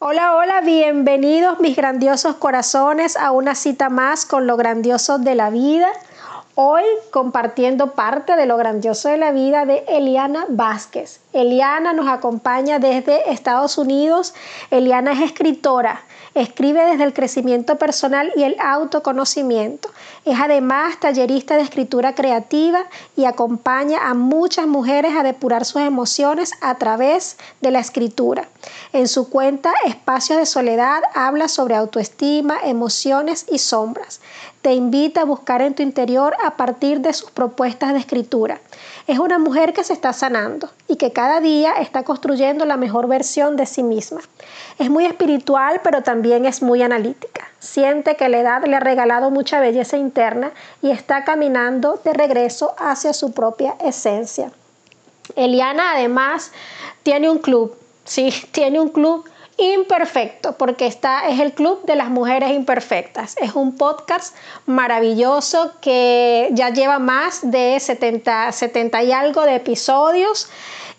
Hola, hola, bienvenidos mis grandiosos corazones a una cita más con lo grandioso de la vida. Hoy compartiendo parte de lo grandioso de la vida de Eliana Vázquez. Eliana nos acompaña desde Estados Unidos. Eliana es escritora, escribe desde el crecimiento personal y el autoconocimiento. Es además tallerista de escritura creativa y acompaña a muchas mujeres a depurar sus emociones a través de la escritura. En su cuenta Espacios de Soledad habla sobre autoestima, emociones y sombras te invita a buscar en tu interior a partir de sus propuestas de escritura. Es una mujer que se está sanando y que cada día está construyendo la mejor versión de sí misma. Es muy espiritual, pero también es muy analítica. Siente que la edad le ha regalado mucha belleza interna y está caminando de regreso hacia su propia esencia. Eliana además tiene un club, sí, tiene un club imperfecto, porque está, es el Club de las Mujeres Imperfectas. Es un podcast maravilloso que ya lleva más de 70, 70 y algo de episodios.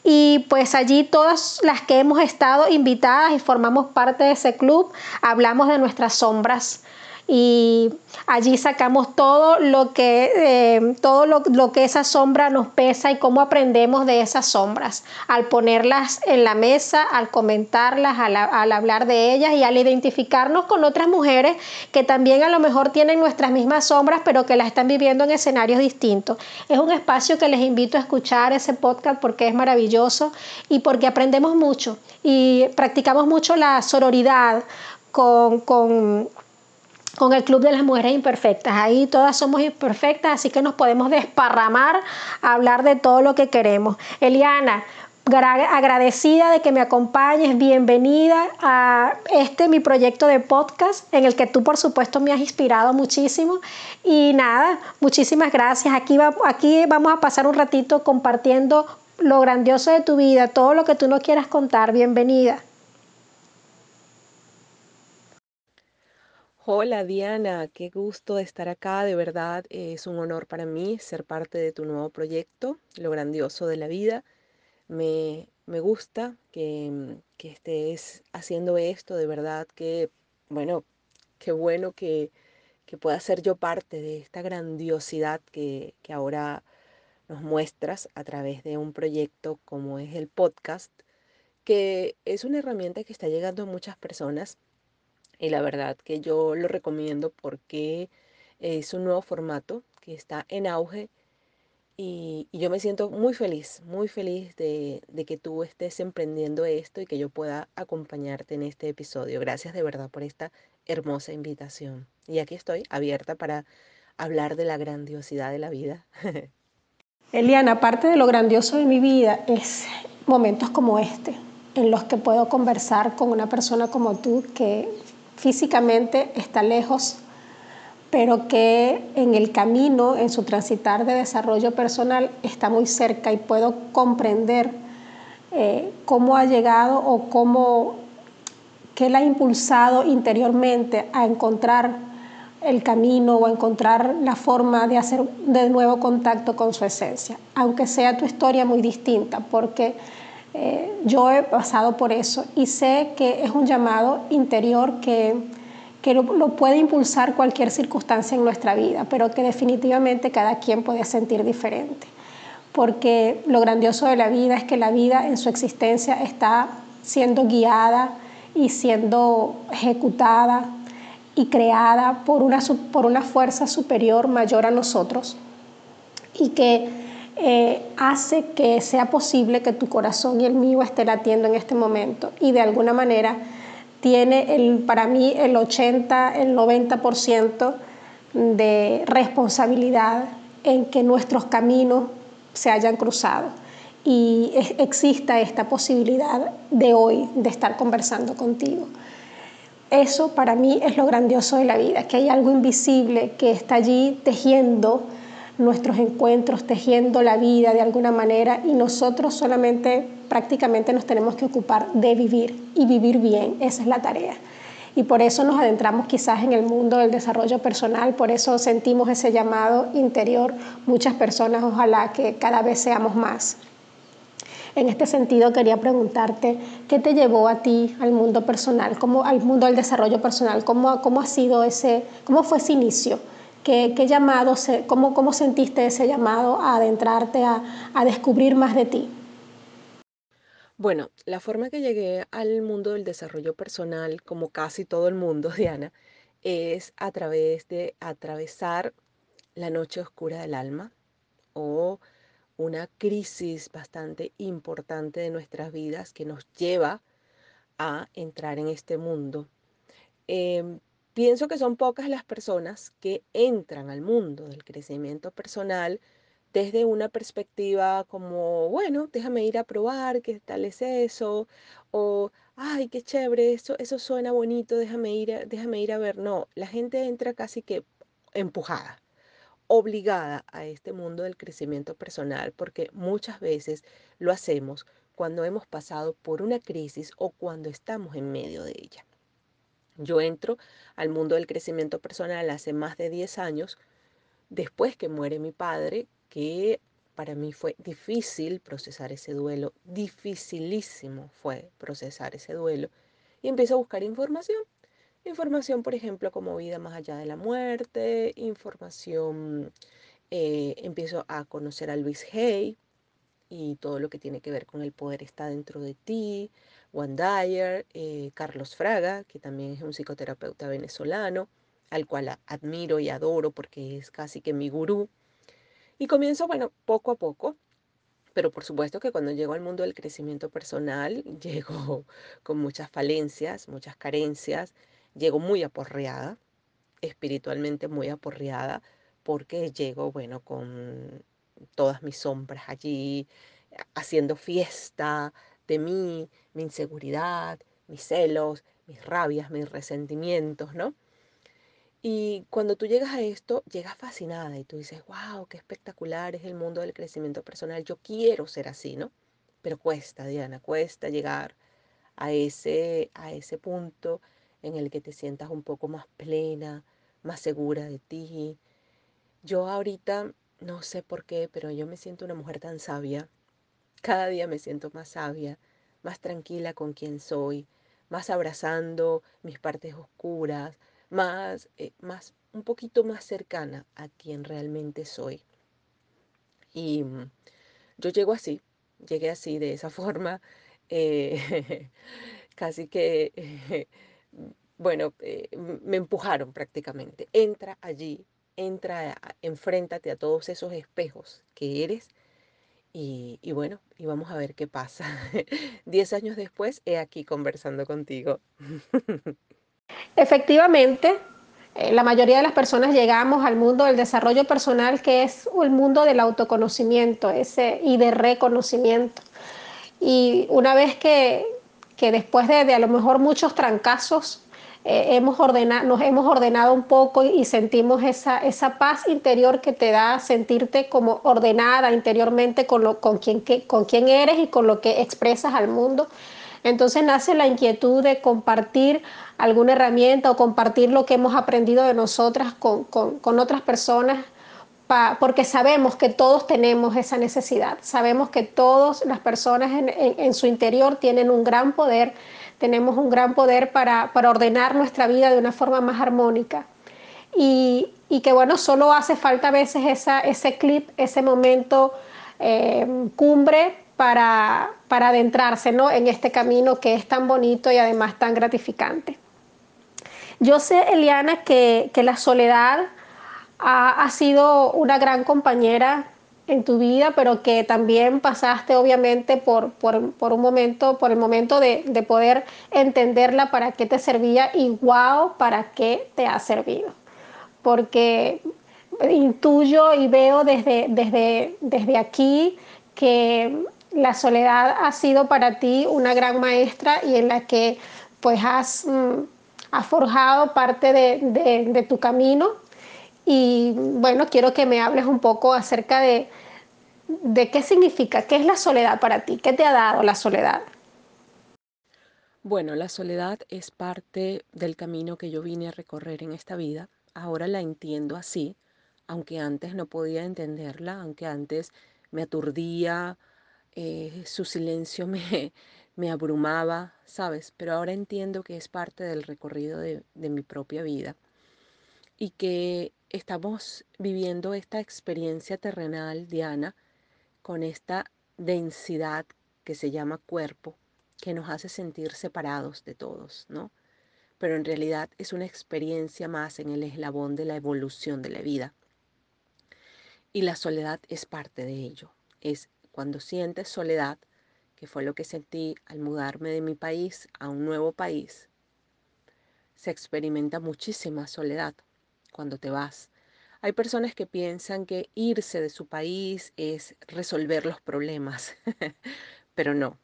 Y pues allí todas las que hemos estado invitadas y formamos parte de ese club, hablamos de nuestras sombras, y allí sacamos todo lo que, eh, todo lo, que esa sombra nos pesa y cómo aprendemos de esas sombras al ponerlas en la mesa, al comentarlas, al, al hablar de ellas y al identificarnos con otras mujeres que también a lo mejor tienen nuestras mismas sombras pero que las están viviendo en escenarios distintos. Es un espacio que les invito a escuchar ese podcast porque es maravilloso y porque aprendemos mucho y practicamos mucho la sororidad con, con con el Club de las Mujeres Imperfectas. Ahí todas somos imperfectas, así que nos podemos desparramar a hablar de todo lo que queremos. Eliana, agradecida de que me acompañes, bienvenida a este mi proyecto de podcast en el que tú por supuesto me has inspirado muchísimo y nada, muchísimas gracias. Aquí, va, aquí vamos a pasar un ratito compartiendo lo grandioso de tu vida, todo lo que tú nos quieras contar, bienvenida. Hola Diana, qué gusto de estar acá, de verdad es un honor para mí ser parte de tu nuevo proyecto, lo grandioso de la vida. Me, gusta que, estés haciendo esto, de verdad que, bueno, qué bueno que, pueda ser yo parte de esta grandiosidad que, que ahora nos muestras a través de un proyecto como es el podcast, que es una herramienta que está llegando a muchas personas y la verdad que yo lo recomiendo porque es un nuevo formato que está en auge y, yo me siento muy feliz, muy feliz de, que tú estés emprendiendo esto y que yo pueda acompañarte en este episodio. Gracias de verdad por esta hermosa invitación. Y aquí estoy abierta para hablar de la grandiosidad de la vida. Eliana, parte de lo grandioso de mi vida es momentos como este, en los que puedo conversar con una persona como tú que físicamente está lejos, pero que en el camino, en su transitar de desarrollo personal, está muy cerca y puedo comprender eh, cómo ha llegado o cómo, qué la ha impulsado interiormente a encontrar el camino o a encontrar la forma de hacer de nuevo contacto con su esencia, aunque sea tu historia muy distinta, porque eh, yo he pasado por eso y sé que es un llamado interior que, que lo, puede impulsar cualquier circunstancia en nuestra vida, pero que definitivamente cada quien puede sentir diferente. Porque lo grandioso de la vida es que la vida en su existencia está siendo guiada y siendo ejecutada y creada por una, por una fuerza superior mayor a nosotros y que eh, hace que sea posible que tu corazón y el mío esté latiendo en este momento y de alguna manera tiene el, para mí el 80, el 90% de responsabilidad en que nuestros caminos se hayan cruzado y exista esta posibilidad de hoy de estar conversando contigo. Eso para mí es lo grandioso de la vida, que hay algo invisible que está allí tejiendo nuestros encuentros, tejiendo la vida de alguna manera y nosotros solamente prácticamente nos tenemos que ocupar de vivir y vivir bien, esa es la tarea. Y por eso nos adentramos quizás en el mundo del desarrollo personal, por eso sentimos ese llamado interior, muchas personas, ojalá que cada vez seamos más. En este sentido, quería preguntarte, ¿qué te llevó a ti al mundo personal, cómo, al mundo del desarrollo personal? ¿Cómo, cómo ha sido ese, cómo fue ese inicio? ¿Qué, qué llamado, cómo, cómo sentiste ese llamado a adentrarte, a, a descubrir más de ti? Bueno, la forma que llegué al mundo del desarrollo personal, como casi todo el mundo, Diana, es a través de atravesar la noche oscura del alma o una crisis bastante importante de nuestras vidas que nos lleva a entrar en este mundo. Em, pienso que son pocas las personas que entran al mundo del crecimiento personal desde una perspectiva como, bueno, déjame ir a probar qué tal es eso, o, ay, qué chévere, eso, eso suena bonito, déjame ir, déjame ir a ver. No, la gente entra casi que empujada obligada a este mundo del crecimiento personal porque muchas veces lo hacemos cuando hemos pasado por una crisis o cuando estamos en medio de ella. Yo entro al mundo del crecimiento personal hace más de 10 años, después que muere mi padre, que para mí fue difícil procesar ese duelo, dificilísimo fue procesar ese duelo, y empiezo a buscar información. Información, por ejemplo, como vida más allá de la muerte, información, eh, empiezo a conocer a Luis Hay y todo lo que tiene que ver con el poder está dentro de ti, Juan Dyer, eh, Carlos Fraga, que también es un psicoterapeuta venezolano, al cual admiro y adoro porque es casi que mi gurú. Y comienzo, bueno, poco a poco, pero por supuesto que cuando llego al mundo del crecimiento personal, llego con muchas falencias, muchas carencias, llego muy aporreada, espiritualmente muy aporreada, porque llego, bueno, con todas mis sombras allí, haciendo fiesta de mí, mi inseguridad, mis celos, mis rabias, mis resentimientos, ¿no? Y cuando tú llegas a esto, llegas fascinada y tú dices, wow, qué espectacular es el mundo del crecimiento personal, yo quiero ser así, ¿no? Pero cuesta, Diana, cuesta llegar a ese, a ese punto en el que te sientas un poco más plena, más segura de ti. Yo ahorita, no sé por qué, pero yo me siento una mujer tan sabia. Cada día me siento más sabia, más tranquila con quien soy, más abrazando mis partes oscuras, más, eh, más, un poquito más cercana a quien realmente soy. Y mm, yo llego así, llegué así, de esa forma, eh, casi que bueno, eh, me empujaron prácticamente. Entra allí, entra, enfréntate a todos esos espejos que eres y, bueno, y vamos a ver qué pasa. Diez años después, he aquí conversando contigo. Efectivamente, eh, la mayoría de las personas llegamos al mundo del desarrollo personal, que es el mundo del autoconocimiento ese, y de reconocimiento. Y una vez que, que después de, de a lo mejor muchos trancazos, eh, hemos ordenado, nos hemos ordenado un poco y sentimos esa, esa paz interior que te da sentirte como ordenada interiormente con, lo, con, quien, que, con quien eres y con lo que expresas al mundo. Entonces nace la inquietud de compartir alguna herramienta o compartir lo que hemos aprendido de nosotras con, con, con otras personas, porque sabemos que todos tenemos esa necesidad, sabemos que todas las personas en, en su interior tienen un gran poder tenemos un gran poder para, para ordenar nuestra vida de una forma más armónica. Y, y, que bueno, solo hace falta a veces esa, ese clip, ese momento eh, cumbre para, para adentrarse ¿no? en este camino que es tan bonito y además tan gratificante. Yo sé, Eliana, que, que la soledad ha, ha sido una gran compañera en tu vida, pero que también pasaste obviamente por, por, por un momento, por el momento de, de, poder entenderla para qué te servía y wow, para qué te ha servido. Porque intuyo y veo desde, desde, desde aquí que la soledad ha sido para ti una gran maestra y en la que pues has, mm, forjado parte de, de tu camino y bueno, quiero que me hables un poco acerca de, de qué significa, qué es la soledad para ti, qué te ha dado la soledad. Bueno, la soledad es parte del camino que yo vine a recorrer en esta vida. Ahora la entiendo así, aunque antes no podía entenderla, aunque antes me aturdía, eh, su silencio me, me abrumaba, ¿sabes? Pero ahora entiendo que es parte del recorrido de, de mi propia vida y que estamos viviendo esta experiencia terrenal, Diana, con esta densidad que se llama cuerpo, que nos hace sentir separados de todos, ¿no? Pero en realidad es una experiencia más en el eslabón de la evolución de la vida. Y la soledad es parte de ello. Es cuando sientes soledad, que fue lo que sentí al mudarme de mi país a un nuevo país, se experimenta muchísima soledad cuando te vas. Hay personas que piensan que irse de su país es resolver los problemas, pero no.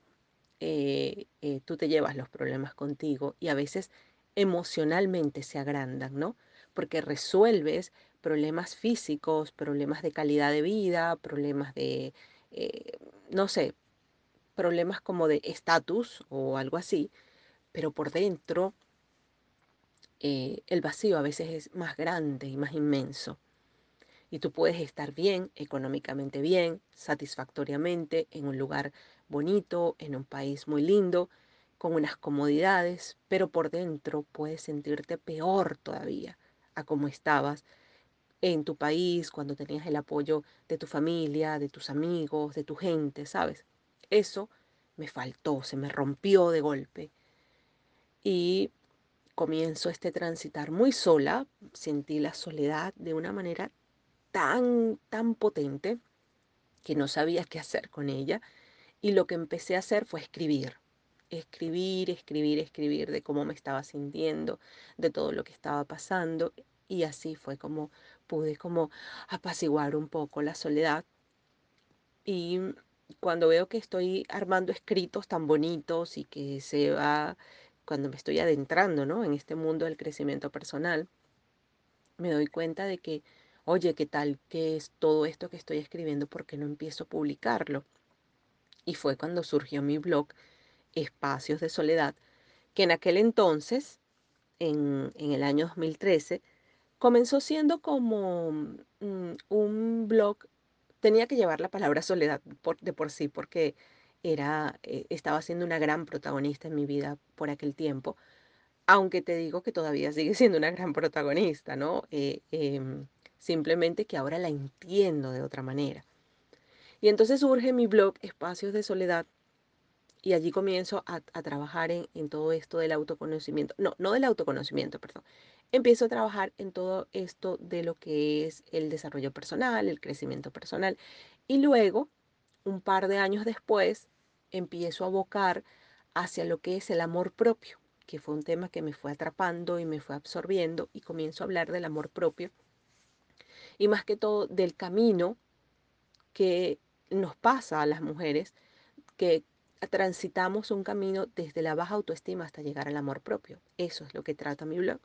Eh, eh, tú te llevas los problemas contigo y a veces emocionalmente se agrandan, ¿no? Porque resuelves problemas físicos, problemas de calidad de vida, problemas de, eh, no sé, problemas como de estatus o algo así, pero por dentro eh, el vacío a veces es más grande y más inmenso. Y tú puedes estar bien, económicamente bien, satisfactoriamente, en un lugar bonito, en un país muy lindo, con unas comodidades, pero por dentro puedes sentirte peor todavía a como estabas en tu país, cuando tenías el apoyo de tu familia, de tus amigos, de tu gente, ¿sabes? Eso me faltó, se me rompió de golpe. Y comienzo este transitar muy sola, sentí la soledad de una manera tan, tan potente que no sabía qué hacer con ella. Y lo que empecé a hacer fue escribir. Escribir, escribir, escribir de cómo me estaba sintiendo, de todo lo que estaba pasando. Y así fue como pude como apaciguar un poco la soledad. Y cuando veo que estoy armando escritos tan bonitos y que se va, cuando me estoy adentrando, ¿no? En este mundo del crecimiento personal, me doy cuenta de que, oye, ¿qué tal? ¿Qué es todo esto que estoy escribiendo? ¿Por qué no empiezo a publicarlo? Y fue cuando surgió mi blog Espacios de Soledad, que en aquel entonces, en, en el año 2013, comenzó siendo como mm, un blog, tenía que llevar la palabra soledad de por sí, porque era, eh, estaba siendo una gran protagonista en mi vida por aquel tiempo, aunque te digo que todavía sigue siendo una gran protagonista, ¿no? Eh, em, simplemente que ahora la entiendo de otra manera. Y entonces surge mi blog Espacios de Soledad y allí comienzo a, trabajar en, en, todo esto del autoconocimiento, no, no del autoconocimiento, perdón. Empiezo a trabajar en todo esto de lo que es el desarrollo personal, el crecimiento personal. Y luego, un par de años después, empiezo a abocar hacia lo que es el amor propio, que fue un tema que me fue atrapando y me fue absorbiendo y comienzo a hablar del amor propio. Y más que todo del camino que nos pasa a las mujeres, que transitamos un camino desde la baja autoestima hasta llegar al amor propio. Eso es lo que trata mi blog.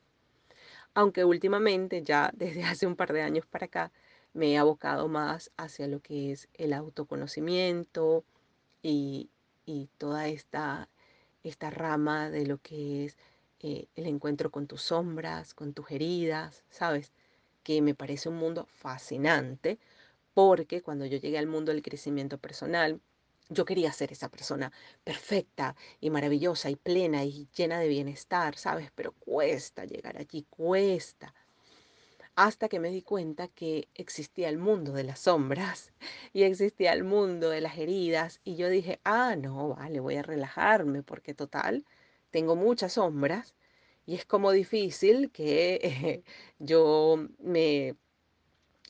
Aunque últimamente, ya desde hace un par de años para acá, me he abocado más hacia lo que es el autoconocimiento y, y toda esta, esta rama de lo que es eh, el encuentro con tus sombras, con tus heridas, ¿sabes? Que me parece un mundo fascinante porque cuando yo llegué al mundo del crecimiento personal, yo quería ser esa persona perfecta y maravillosa y plena y llena de bienestar, ¿sabes? Pero cuesta llegar allí, cuesta. Hasta que me di cuenta que existía el mundo de las sombras y existía el mundo de las heridas y yo dije, ah, no, vale, voy a relajarme porque total, tengo muchas sombras y es como difícil que yo me,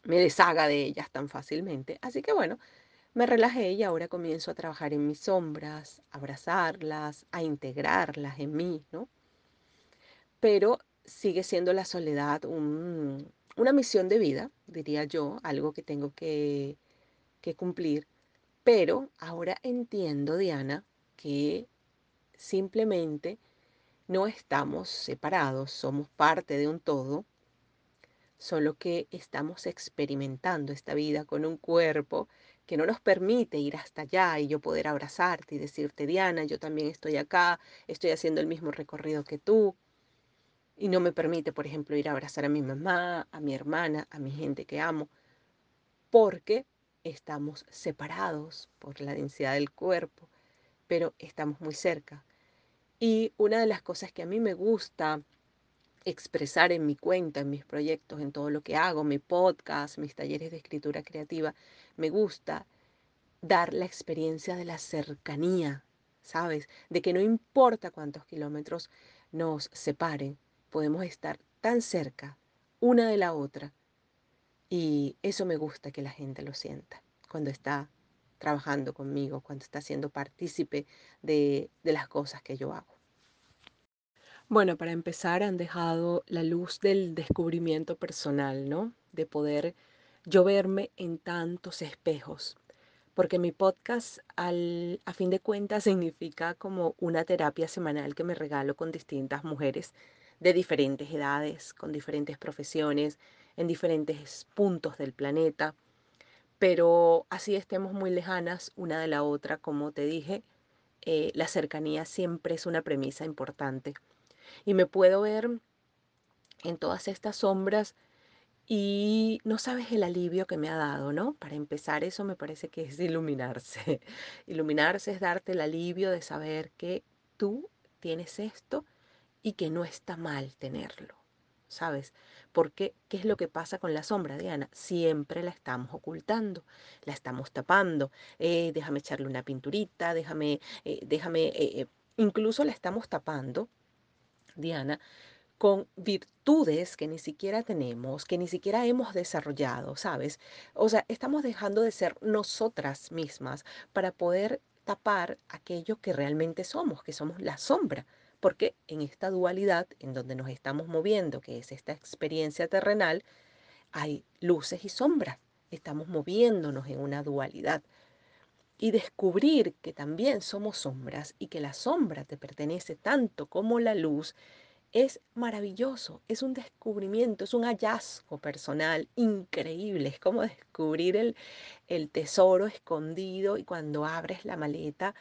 me deshaga de ellas tan fácilmente. Así que bueno, me relajé y ahora comienzo a trabajar en mis sombras, a abrazarlas, a integrarlas en mí, ¿no? Pero sigue siendo la soledad un, una misión de vida, diría yo, algo que tengo que, cumplir. Pero ahora entiendo, Diana, que simplemente no estamos separados, somos parte de un todo, solo que estamos experimentando esta vida con un cuerpo que no nos permite ir hasta allá y yo poder abrazarte y decirte, Diana, yo también estoy acá, estoy haciendo el mismo recorrido que tú. Y no me permite, por ejemplo, ir a abrazar a mi mamá, a mi hermana, a mi gente que amo, porque estamos separados por la densidad del cuerpo, pero estamos muy cerca. Y una de las cosas que a mí me gusta expresar en mi cuenta, en mis proyectos, en todo lo que hago, mi podcast, mis talleres de escritura creativa, me gusta dar la experiencia de la cercanía, ¿sabes? De que no importa cuántos kilómetros nos separen, podemos estar tan cerca una de la otra. Y eso me gusta que la gente lo sienta cuando está trabajando conmigo, cuando está siendo partícipe de, de las cosas que yo hago. Bueno, para empezar han dejado la luz del descubrimiento personal, ¿no? De poder yo verme en tantos espejos, porque mi podcast al, a fin de cuentas significa como una terapia semanal que me regalo con distintas mujeres de diferentes edades, con diferentes profesiones, en diferentes puntos del planeta, pero así estemos muy lejanas una de la otra, como te dije, eh, la cercanía siempre es una premisa importante. Y me puedo ver en todas estas sombras y no sabes el alivio que me ha dado, ¿no? Para empezar, eso me parece que es iluminarse. iluminarse es darte el alivio de saber que tú tienes esto y que no está mal tenerlo, ¿sabes? Porque, ¿qué es lo que pasa con la sombra, Diana? Siempre la estamos ocultando, la estamos tapando. Eh, déjame echarle una pinturita, déjame, eh, déjame, eh, incluso la estamos tapando, Diana, con virtudes que ni siquiera tenemos, que ni siquiera hemos desarrollado, ¿sabes? O sea, estamos dejando de ser nosotras mismas para poder tapar aquello que realmente somos, que somos la sombra. Porque en esta dualidad en donde nos estamos moviendo, que es esta experiencia terrenal, hay luces y sombras. Estamos moviéndonos en una dualidad. Y descubrir que también somos sombras y que la sombra te pertenece tanto como la luz es maravilloso, es un descubrimiento, es un hallazgo personal increíble, es como descubrir el, el tesoro escondido y cuando abres la maleta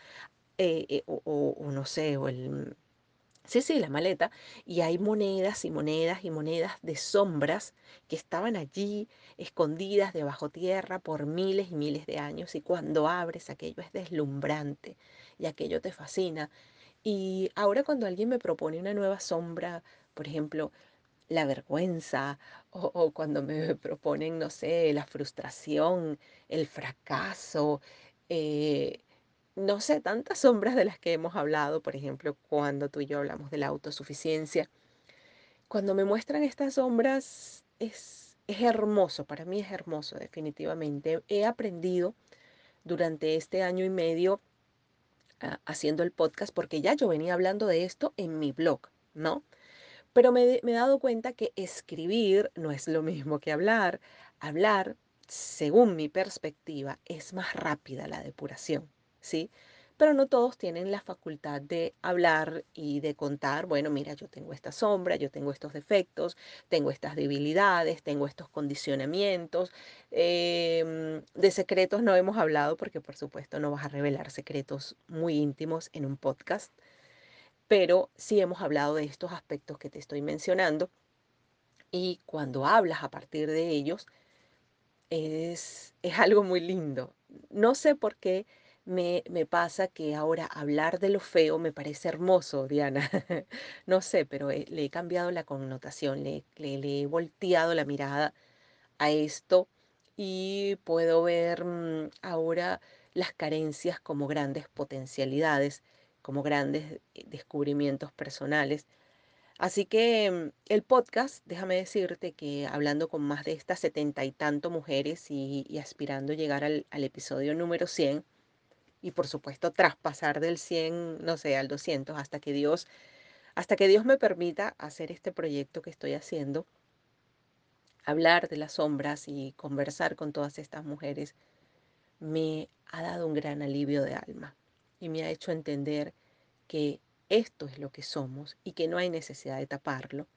eh, eh, o, o, no sé, o el... Sí, sí, la maleta, y hay monedas y monedas y monedas de sombras que estaban allí escondidas debajo tierra por miles y miles de años y cuando abres aquello es deslumbrante y aquello te fascina. Y ahora cuando alguien me propone una nueva sombra, por ejemplo, la vergüenza, o, cuando me proponen, no sé, la frustración, el fracaso, eh, no sé, tantas sombras de las que hemos hablado, por ejemplo, cuando tú y yo hablamos de la autosuficiencia, cuando me muestran estas sombras es, es hermoso, para mí es hermoso definitivamente. He aprendido durante este año y medio haciendo el podcast porque ya yo venía hablando de esto en mi blog, ¿no? Pero me, he dado cuenta que escribir no es lo mismo que hablar. Hablar, según mi perspectiva, es más rápida la depuración, ¿sí? pero no todos tienen la facultad de hablar y de contar, bueno, mira, yo tengo esta sombra, yo tengo estos defectos, tengo estas debilidades, tengo estos condicionamientos. Eh, de secretos no hemos hablado porque por supuesto no vas a revelar secretos muy íntimos en un podcast, pero sí hemos hablado de estos aspectos que te estoy mencionando y cuando hablas a partir de ellos es, es algo muy lindo. No sé por qué me, pasa que ahora hablar de lo feo me parece hermoso, Diana. No sé, pero le he cambiado la connotación, le, he volteado la mirada a esto y puedo ver mm, ahora las carencias como grandes potencialidades, como grandes eh, descubrimientos personales. Así que mm, el podcast, déjame decirte que hablando con más de estas setenta y tanto mujeres y, y aspirando a llegar al, al episodio número 100, y por supuesto traspasar del 100 no sé, al 200 hasta que Dios, hasta que Dios me permita hacer este proyecto que estoy haciendo, hablar de las sombras y conversar con todas estas mujeres, me ha dado un gran alivio de alma y me ha hecho entender que esto es lo que somos y que no hay necesidad de taparlo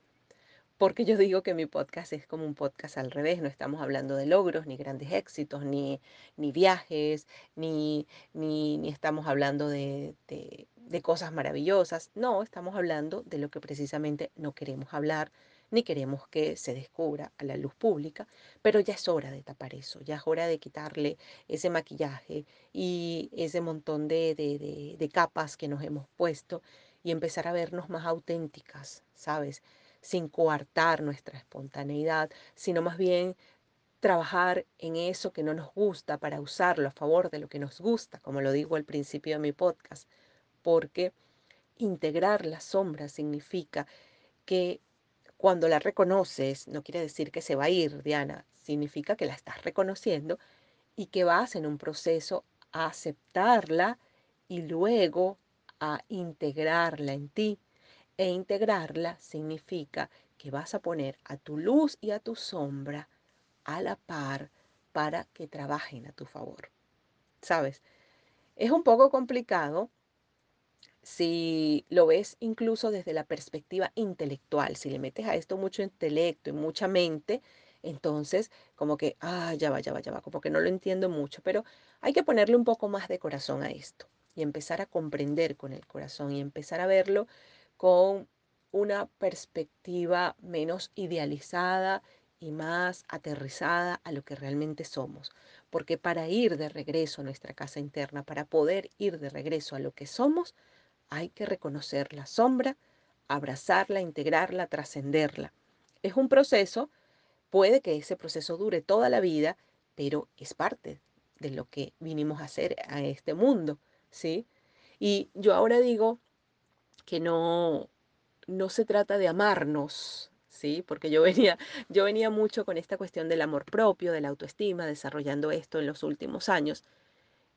porque yo digo que mi podcast es como un podcast al revés, no estamos hablando de logros, ni grandes éxitos, ni, ni viajes, ni, ni, ni estamos hablando de, de, cosas maravillosas. No, estamos hablando de lo que precisamente no queremos hablar, ni queremos que se descubra a la luz pública, pero ya es hora de tapar eso, ya es hora de quitarle ese maquillaje y ese montón de, de, de capas que nos hemos puesto y empezar a vernos más auténticas, ¿sabes? Sin coartar nuestra espontaneidad, sino más bien trabajar en eso que no nos gusta para usarlo a favor de lo que nos gusta, como lo digo al principio de mi podcast, porque integrar la sombra significa que cuando la reconoces, no quiere decir que se va a ir, Diana, significa que la estás reconociendo y que vas en un proceso a aceptarla y luego a integrarla en ti. E integrarla significa que vas a poner a tu luz y a tu sombra a la par para que trabajen a tu favor. ¿Sabes? Es un poco complicado si lo ves incluso desde la perspectiva intelectual, si le metes a esto mucho intelecto y mucha mente, entonces como que, ah, ya va, ya va, ya va, como que no lo entiendo mucho, pero hay que ponerle un poco más de corazón a esto y empezar a comprender con el corazón y empezar a verlo con una perspectiva menos idealizada y más aterrizada a lo que realmente somos. Porque para ir de regreso a nuestra casa interna, para poder ir de regreso a lo que somos, hay que reconocer la sombra, abrazarla, integrarla, trascenderla. Es un proceso, puede que ese proceso dure toda la vida, pero es parte de lo que vinimos a hacer a este mundo. ¿sí? Y yo ahora digo que no, no se trata de amarnos, ¿sí? Porque yo venía, yo venía mucho con esta cuestión del amor propio, de la autoestima, desarrollando esto en los últimos años.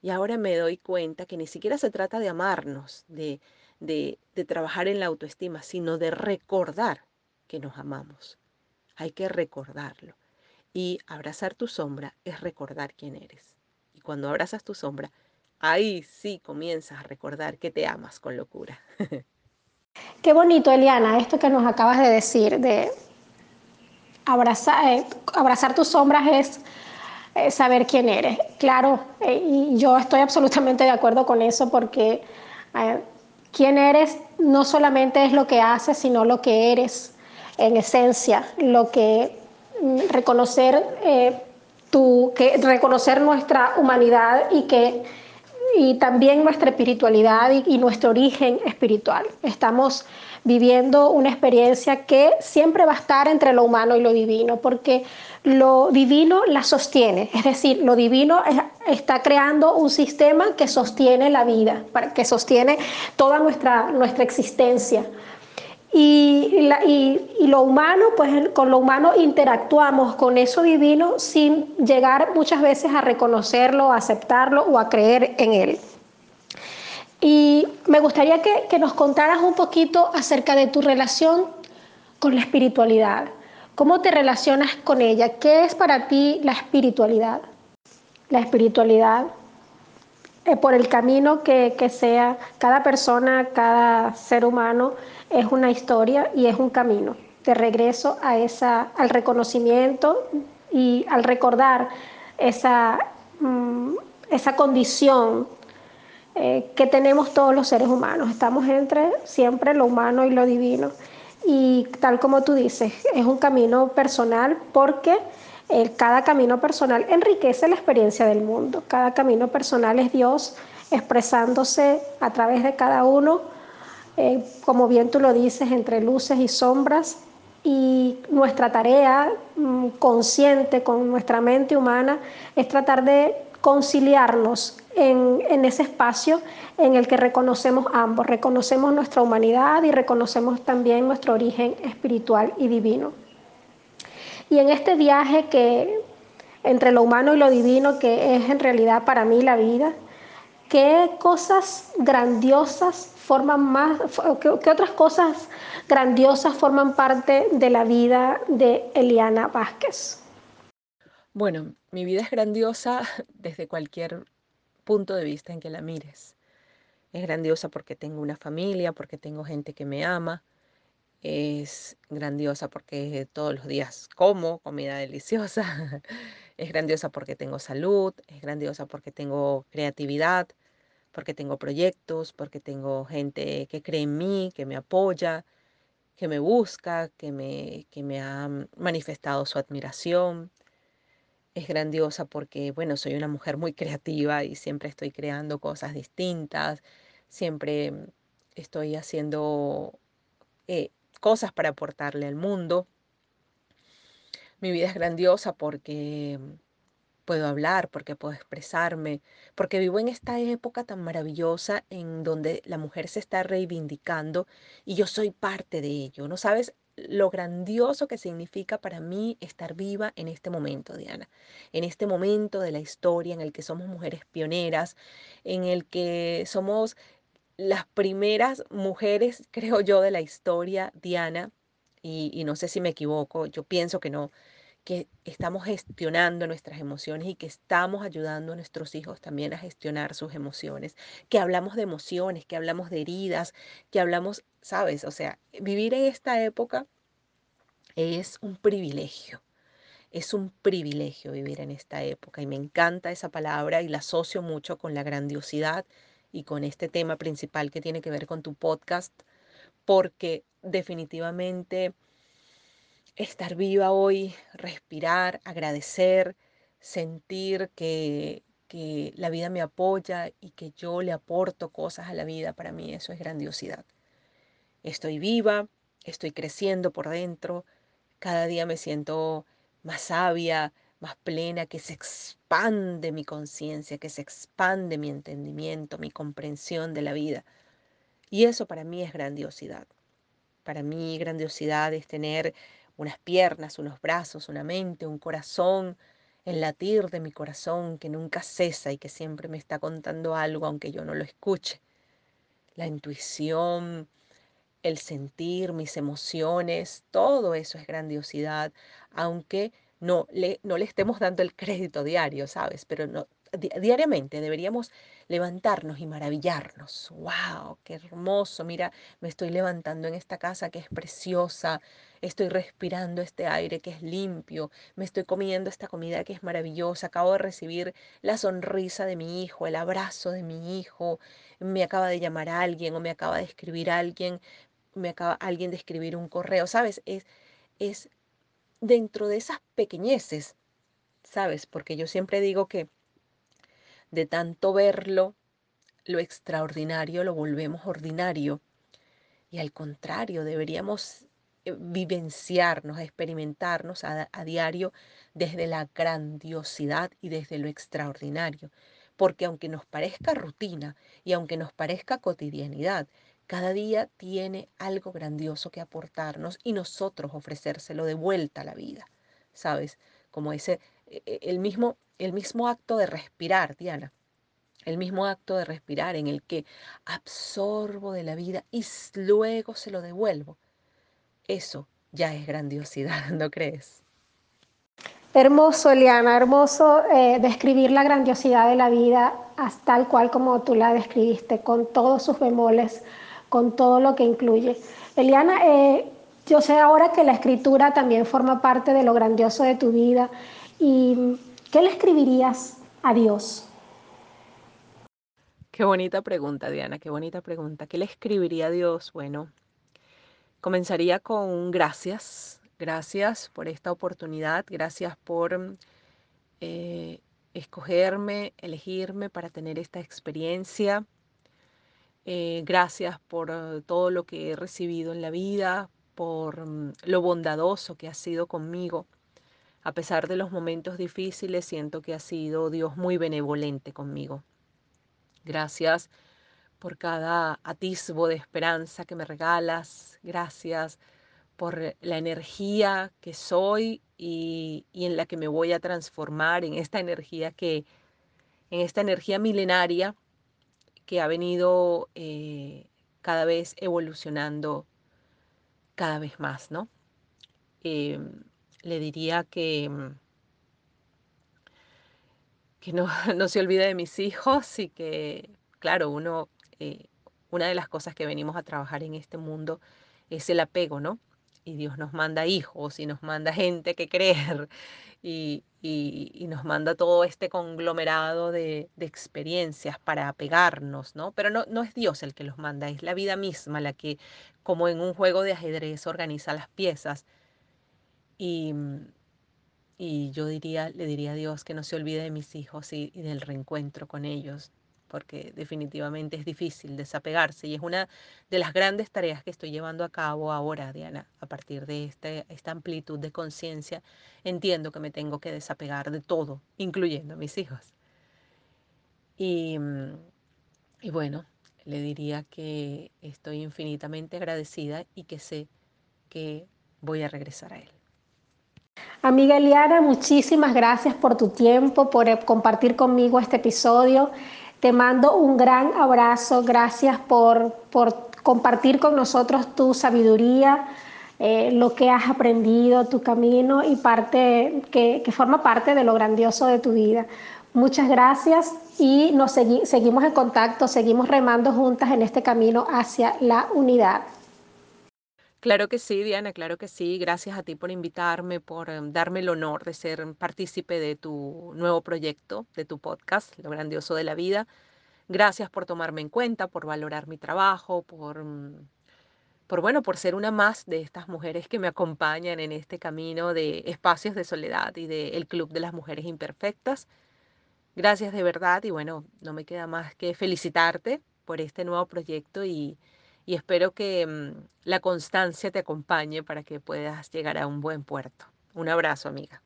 Y ahora me doy cuenta que ni siquiera se trata de amarnos, de, de, de trabajar en la autoestima, sino de recordar que nos amamos. Hay que recordarlo. Y abrazar tu sombra es recordar quién eres. Y cuando abrazas tu sombra, ahí sí comienzas a recordar que te amas con locura. Qué bonito, Eliana, esto que nos acabas de decir, de abrazar, eh, abrazar tus sombras es eh, saber quién eres. Claro, eh, y yo estoy absolutamente de acuerdo con eso porque quién eres no solamente es lo que haces, sino lo que eres en esencia, lo que mm, reconocer tu, que reconocer nuestra humanidad y que y también nuestra espiritualidad y, nuestro origen espiritual. Estamos viviendo una experiencia que siempre va a estar entre lo humano y lo divino, porque lo divino la sostiene, es decir, lo divino es, está creando un sistema que sostiene la vida, que sostiene toda nuestra, nuestra existencia. Y, la, y, y, lo humano, pues con lo humano interactuamos con eso divino sin llegar muchas veces a reconocerlo, a aceptarlo o a creer en él. Y me gustaría que, que nos contaras un poquito acerca de tu relación con la espiritualidad. ¿Cómo te relacionas con ella? ¿Qué es para ti la espiritualidad? La espiritualidad eh, por el camino que, que, sea, cada persona, cada ser humano es una historia y es un camino de regreso a esa, al reconocimiento y al recordar esa, mm, esa condición eh, que tenemos todos los seres humanos. Estamos entre siempre lo humano y lo divino. Y tal como tú dices, es un camino personal porque eh, cada camino personal enriquece la experiencia del mundo. Cada camino personal es Dios expresándose a través de cada uno eh, como bien tú lo dices, entre luces y sombras. Y nuestra tarea mm, consciente con nuestra mente humana es tratar de conciliarnos en, en, ese espacio en el que reconocemos ambos, reconocemos nuestra humanidad y reconocemos también nuestro origen espiritual y divino. Y en este viaje que entre lo humano y lo divino, que es en realidad para mí la vida, ¿qué cosas grandiosas forman más, qué, qué, otras cosas grandiosas forman parte de la vida de Eliana Vázquez? Bueno, mi vida es grandiosa desde cualquier punto de vista en que la mires. Es grandiosa porque tengo una familia, porque tengo gente que me ama. Es grandiosa porque todos los días como comida deliciosa. Es grandiosa porque tengo salud. Es grandiosa porque tengo creatividad porque tengo proyectos, porque tengo gente que cree en mí, que me apoya. que me busca, que me, que me ha manifestado su admiración. Es grandiosa porque, bueno, soy una mujer muy creativa y siempre estoy creando cosas distintas, siempre estoy haciendo eh, cosas para aportarle al mundo. Mi vida es grandiosa porque puedo hablar, porque puedo expresarme, porque vivo en esta época tan maravillosa en donde la mujer se está reivindicando y yo soy parte de ello. No sabes lo grandioso que significa para mí estar viva en este momento, Diana, en este momento de la historia en el que somos mujeres pioneras, en el que somos las primeras mujeres, creo yo, de la historia, Diana, y, no sé si me equivoco, yo pienso que no, que estamos gestionando nuestras emociones y que estamos ayudando a nuestros hijos también a gestionar sus emociones, que hablamos de emociones, que hablamos de heridas, que hablamos, sabes, o sea, vivir en esta época es un privilegio. Es un privilegio vivir en esta época y me encanta esa palabra y la asocio mucho con la grandiosidad y con este tema principal que tiene que ver con tu podcast, porque definitivamente estar viva hoy, respirar, agradecer, sentir que, que la vida me apoya y que yo le aporto cosas a la vida, para mí eso es grandiosidad. Estoy viva, estoy creciendo por dentro, cada día me siento más sabia, más plena, que se expande mi conciencia, que se expande mi entendimiento, mi comprensión de la vida. Y eso para mí es grandiosidad. Para mí grandiosidad es tener unas piernas, unos brazos, una mente, un corazón, el latir de mi corazón que nunca cesa y que siempre me está contando algo aunque yo no lo escuche. La intuición, el sentir, mis emociones, todo eso es grandiosidad, aunque no le, no le estemos dando el crédito diario, ¿sabes? Pero no, diariamente deberíamos levantarnos y maravillarnos. ¡Wow! ¡Qué hermoso! Mira, me estoy levantando en esta casa que es preciosa, estoy respirando este aire que es limpio, me estoy comiendo esta comida que es maravillosa, acabo de recibir la sonrisa de mi hijo, el abrazo de mi hijo, me acaba de llamar alguien o me acaba de escribir alguien, me acaba alguien de escribir un correo, ¿sabes? Es, es dentro de esas pequeñeces, ¿sabes? Porque yo siempre digo que de tanto verlo, lo extraordinario lo volvemos ordinario. Y al contrario, deberíamos eh, vivenciarnos, experimentarnos a, diario desde la grandiosidad y desde lo extraordinario. Porque aunque nos parezca rutina y aunque nos parezca cotidianidad, cada día tiene algo grandioso que aportarnos y nosotros ofrecérselo de vuelta a la vida. ¿Sabes? Como ese, el mismo, el mismo acto de respirar, Diana. El mismo acto de respirar en el que absorbo de la vida y luego se lo devuelvo. Eso ya es grandiosidad, ¿no crees? Hermoso, Eliana, hermoso eh, describir la grandiosidad de la vida tal cual como tú la describiste, con todos sus bemoles, con todo lo que incluye. Eliana, eh, yo sé ahora que la escritura también forma parte de lo grandioso de tu vida. ¿Y qué le escribirías a Dios? Qué bonita pregunta, Diana, qué bonita pregunta. ¿Qué le escribiría a Dios? Bueno, comenzaría con gracias, gracias por esta oportunidad, gracias por eh, escogerme, elegirme para tener esta experiencia. Eh, gracias por uh, todo lo que he recibido en la vida, por um, lo bondadoso que ha sido conmigo. A pesar de los momentos difíciles, siento que ha sido Dios muy benevolente conmigo. Gracias por cada atisbo de esperanza que me regalas. Gracias por la energía que soy y, en la que me voy a transformar, en esta energía que, en esta energía milenaria que ha venido eh, cada vez evolucionando cada vez más, ¿no? Eh, le diría que, que no, no, se olvide de mis hijos y que, claro, uno, eh, una de las cosas que venimos a trabajar en este mundo es el apego, ¿no? y Dios nos manda hijos y nos manda gente que creer y, nos manda todo este conglomerado de, experiencias para apegarnos, ¿no? Pero no, no es Dios el que los manda, es la vida misma la que, como en un juego de ajedrez, organiza las piezas. Y, y yo diría, le diría a Dios que no se olvide de mis hijos y del reencuentro con ellos, porque definitivamente es difícil desapegarse y es una de las grandes tareas que estoy llevando a cabo ahora, Diana, a partir de este, esta amplitud de conciencia, entiendo que me tengo que desapegar de todo, incluyendo a mis hijos. Y, mm, y bueno, le diría que estoy infinitamente agradecida y que sé que voy a regresar a él. Amiga Eliana, muchísimas gracias por tu tiempo, por eh, compartir conmigo este episodio. Te mando un gran abrazo, gracias por, compartir con nosotros tu sabiduría, eh, lo que has aprendido, tu camino y parte que, forma parte de lo grandioso de tu vida. Muchas gracias y nos seguimos en contacto, seguimos remando juntas en este camino hacia la unidad. Claro que sí, Diana, claro que sí. Gracias a ti por invitarme, por em, darme el honor de ser partícipe de tu nuevo proyecto, de tu podcast, Lo Grandioso de la Vida. Gracias por tomarme en cuenta, por valorar mi trabajo, por, mm, por bueno, por ser una más de estas mujeres que me acompañan en este camino de espacios de soledad y del Club de las Mujeres Imperfectas. Gracias de verdad y bueno, no me queda más que felicitarte por este nuevo proyecto y y espero que mm, la constancia te acompañe para que puedas llegar a un buen puerto. Un abrazo, amiga.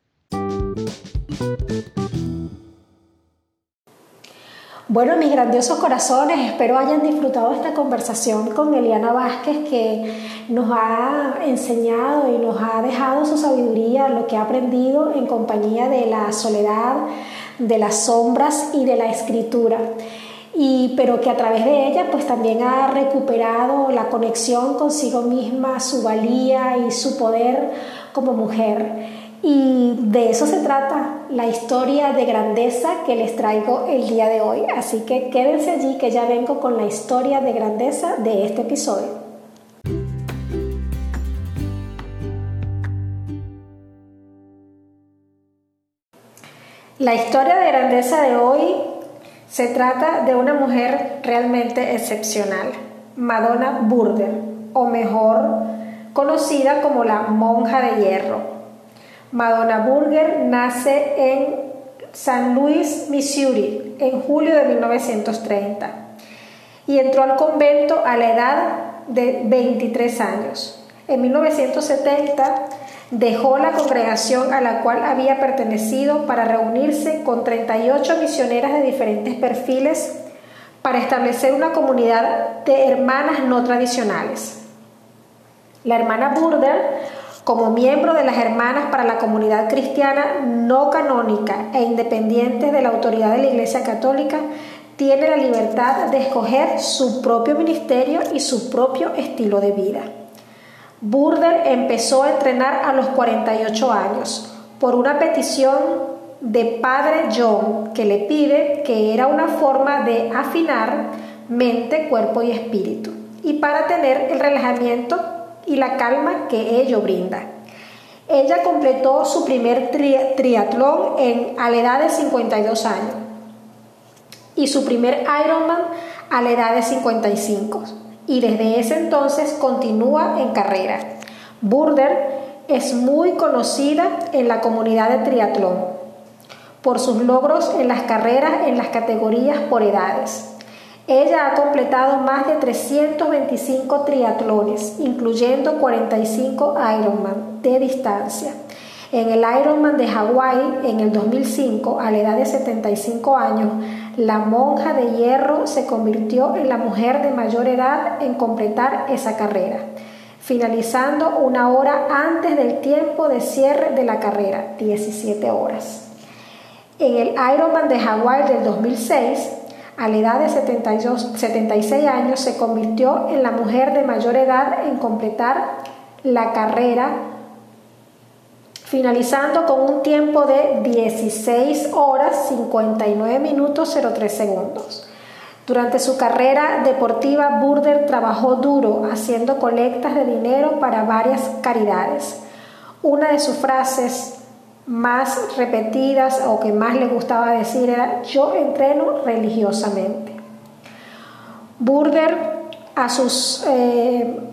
Bueno, mis grandiosos corazones, espero hayan disfrutado esta conversación con Eliana Vázquez que nos ha enseñado y nos ha dejado su sabiduría, lo que ha aprendido en compañía de la soledad, de las sombras y de la escritura y, pero que a través de ella pues también ha recuperado la conexión consigo misma, su valía y su poder como mujer. Y de eso se trata la historia de grandeza que les traigo el día de hoy. Así que quédense allí que ya vengo con la historia de grandeza de este episodio. La historia de grandeza de hoy se trata de una mujer realmente excepcional, Madonna Burger, o mejor conocida como la monja de hierro. Madonna Burger nace en San Luis, Missouri, en julio de 1930 y entró al convento a la edad de 23 años. En 1970 dejó la congregación a la cual había pertenecido para reunirse con 38 misioneras de diferentes perfiles para establecer una comunidad de hermanas no tradicionales. La hermana Burder, como miembro de las Hermanas para la Comunidad Cristiana no canónica e independiente de la autoridad de la Iglesia Católica, tiene la libertad de escoger su propio ministerio y su propio estilo de vida. Burder empezó a entrenar a los 48 años por una petición de padre John que le pide que era una forma de afinar mente, cuerpo y espíritu y para tener el relajamiento y la calma que ello brinda. Ella completó su primer triatlón a la edad de 52 años y su primer Ironman a la edad de 55 y desde ese entonces continúa en carrera. Burder es muy conocida en la comunidad de triatlón por sus logros en las carreras en las categorías por edades. Ella ha completado más de 325 triatlones, incluyendo 45 Ironman de distancia. En el Ironman de Hawái en el 2005, a la edad de 75 años, la monja de hierro se convirtió en la mujer de mayor edad en completar esa carrera, finalizando una hora antes del tiempo de cierre de la carrera, 17 horas. En el Ironman de Hawái del 2006, a la edad de 76 años, se convirtió en la mujer de mayor edad en completar la carrera finalizando con un tiempo de 16 horas 59 minutos 03 segundos. Durante su carrera deportiva, Burder trabajó duro haciendo colectas de dinero para varias caridades. Una de sus frases más repetidas o que más le gustaba decir era yo entreno religiosamente. Burder a sus, eh,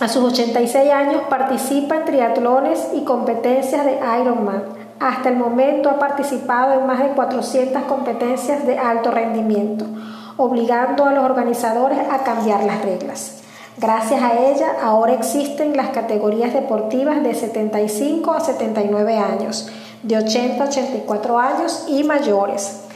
a sus 86 años participa en triatlones y competencias de Ironman. Hasta el momento ha participado en más de 400 competencias de alto rendimiento, obligando a los organizadores a cambiar las reglas. Gracias a ella, ahora existen las categorías deportivas de 75 a 79 años, de 80 a 84 años y mayores.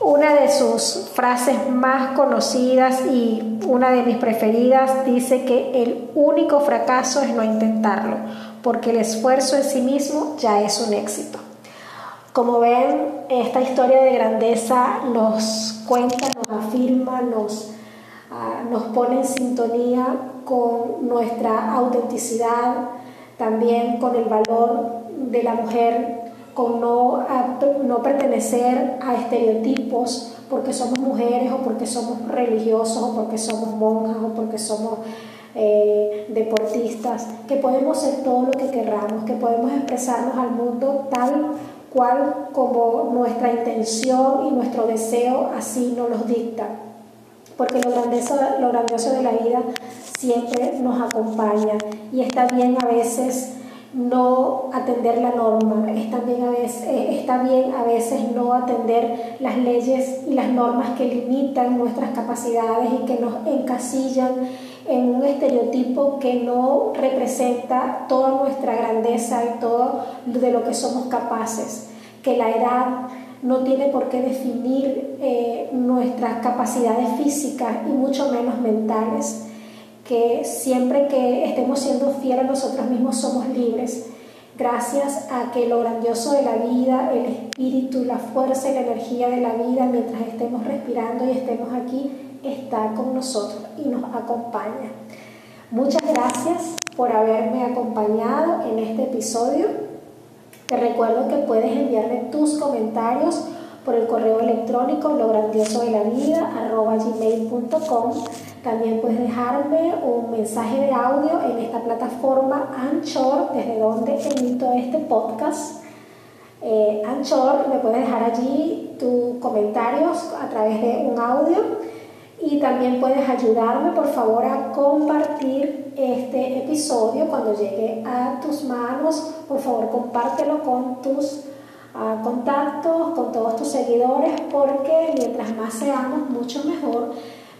Una de sus frases más conocidas y una de mis preferidas dice que el único fracaso es no intentarlo, porque el esfuerzo en sí mismo ya es un éxito. Como ven, esta historia de grandeza nos cuenta, nos afirma, nos nos pone en sintonía con nuestra autenticidad, también con el valor de la mujer, con no, no pertenecer a estereotipos porque somos mujeres o porque somos religiosos o porque somos monjas o porque somos eh, deportistas, que podemos ser todo lo que querramos, que podemos expresarnos al mundo tal cual como nuestra intención y nuestro deseo así nos los dicta. Porque lo grandioso, lo grandioso de la vida siempre nos acompaña y está bien a veces no atender la norma, está bien, a veces, eh, está bien a veces no atender las leyes y las normas que limitan nuestras capacidades y que nos encasillan en un estereotipo que no representa toda nuestra grandeza y todo de lo que somos capaces, que la edad no tiene por qué definir eh, nuestras capacidades físicas y mucho menos mentales, que siempre que estemos siendo fieles a nosotros mismos somos libres, gracias a que lo grandioso de la vida, el espíritu, la fuerza y la energía de la vida mientras estemos respirando y estemos aquí, está con nosotros y nos acompaña. Muchas gracias por haberme acompañado en este episodio. Te recuerdo que puedes enviarme tus comentarios por el correo electrónico lo grandioso de la vida gmail.com. También puedes dejarme un mensaje de audio en esta plataforma Anchor, desde donde emito este podcast. Eh, Anchor, me puedes dejar allí tus comentarios a través de un audio y también puedes ayudarme por favor a compartir este episodio cuando llegue a tus manos. Por favor, compártelo con tus ah, contactos, con todos tus seguidores, porque mientras más seamos, mucho mejor.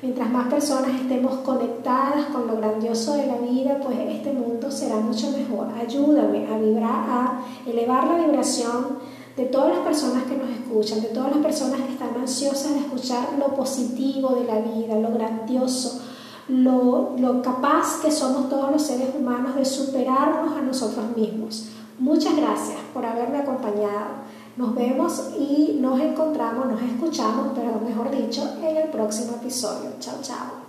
Mientras más personas estemos conectadas con lo grandioso de la vida, pues este mundo será mucho mejor. Ayúdame a vibrar, a elevar la vibración de todas las personas que nos escuchan, de todas las personas que están ansiosas de escuchar lo positivo de la vida, lo grandioso, lo, lo capaz que somos todos los seres humanos de superarnos a nosotros mismos. Muchas gracias por haberme acompañado. Nos vemos y nos encontramos, nos escuchamos, pero mejor dicho, en el próximo episodio. Chao, chao.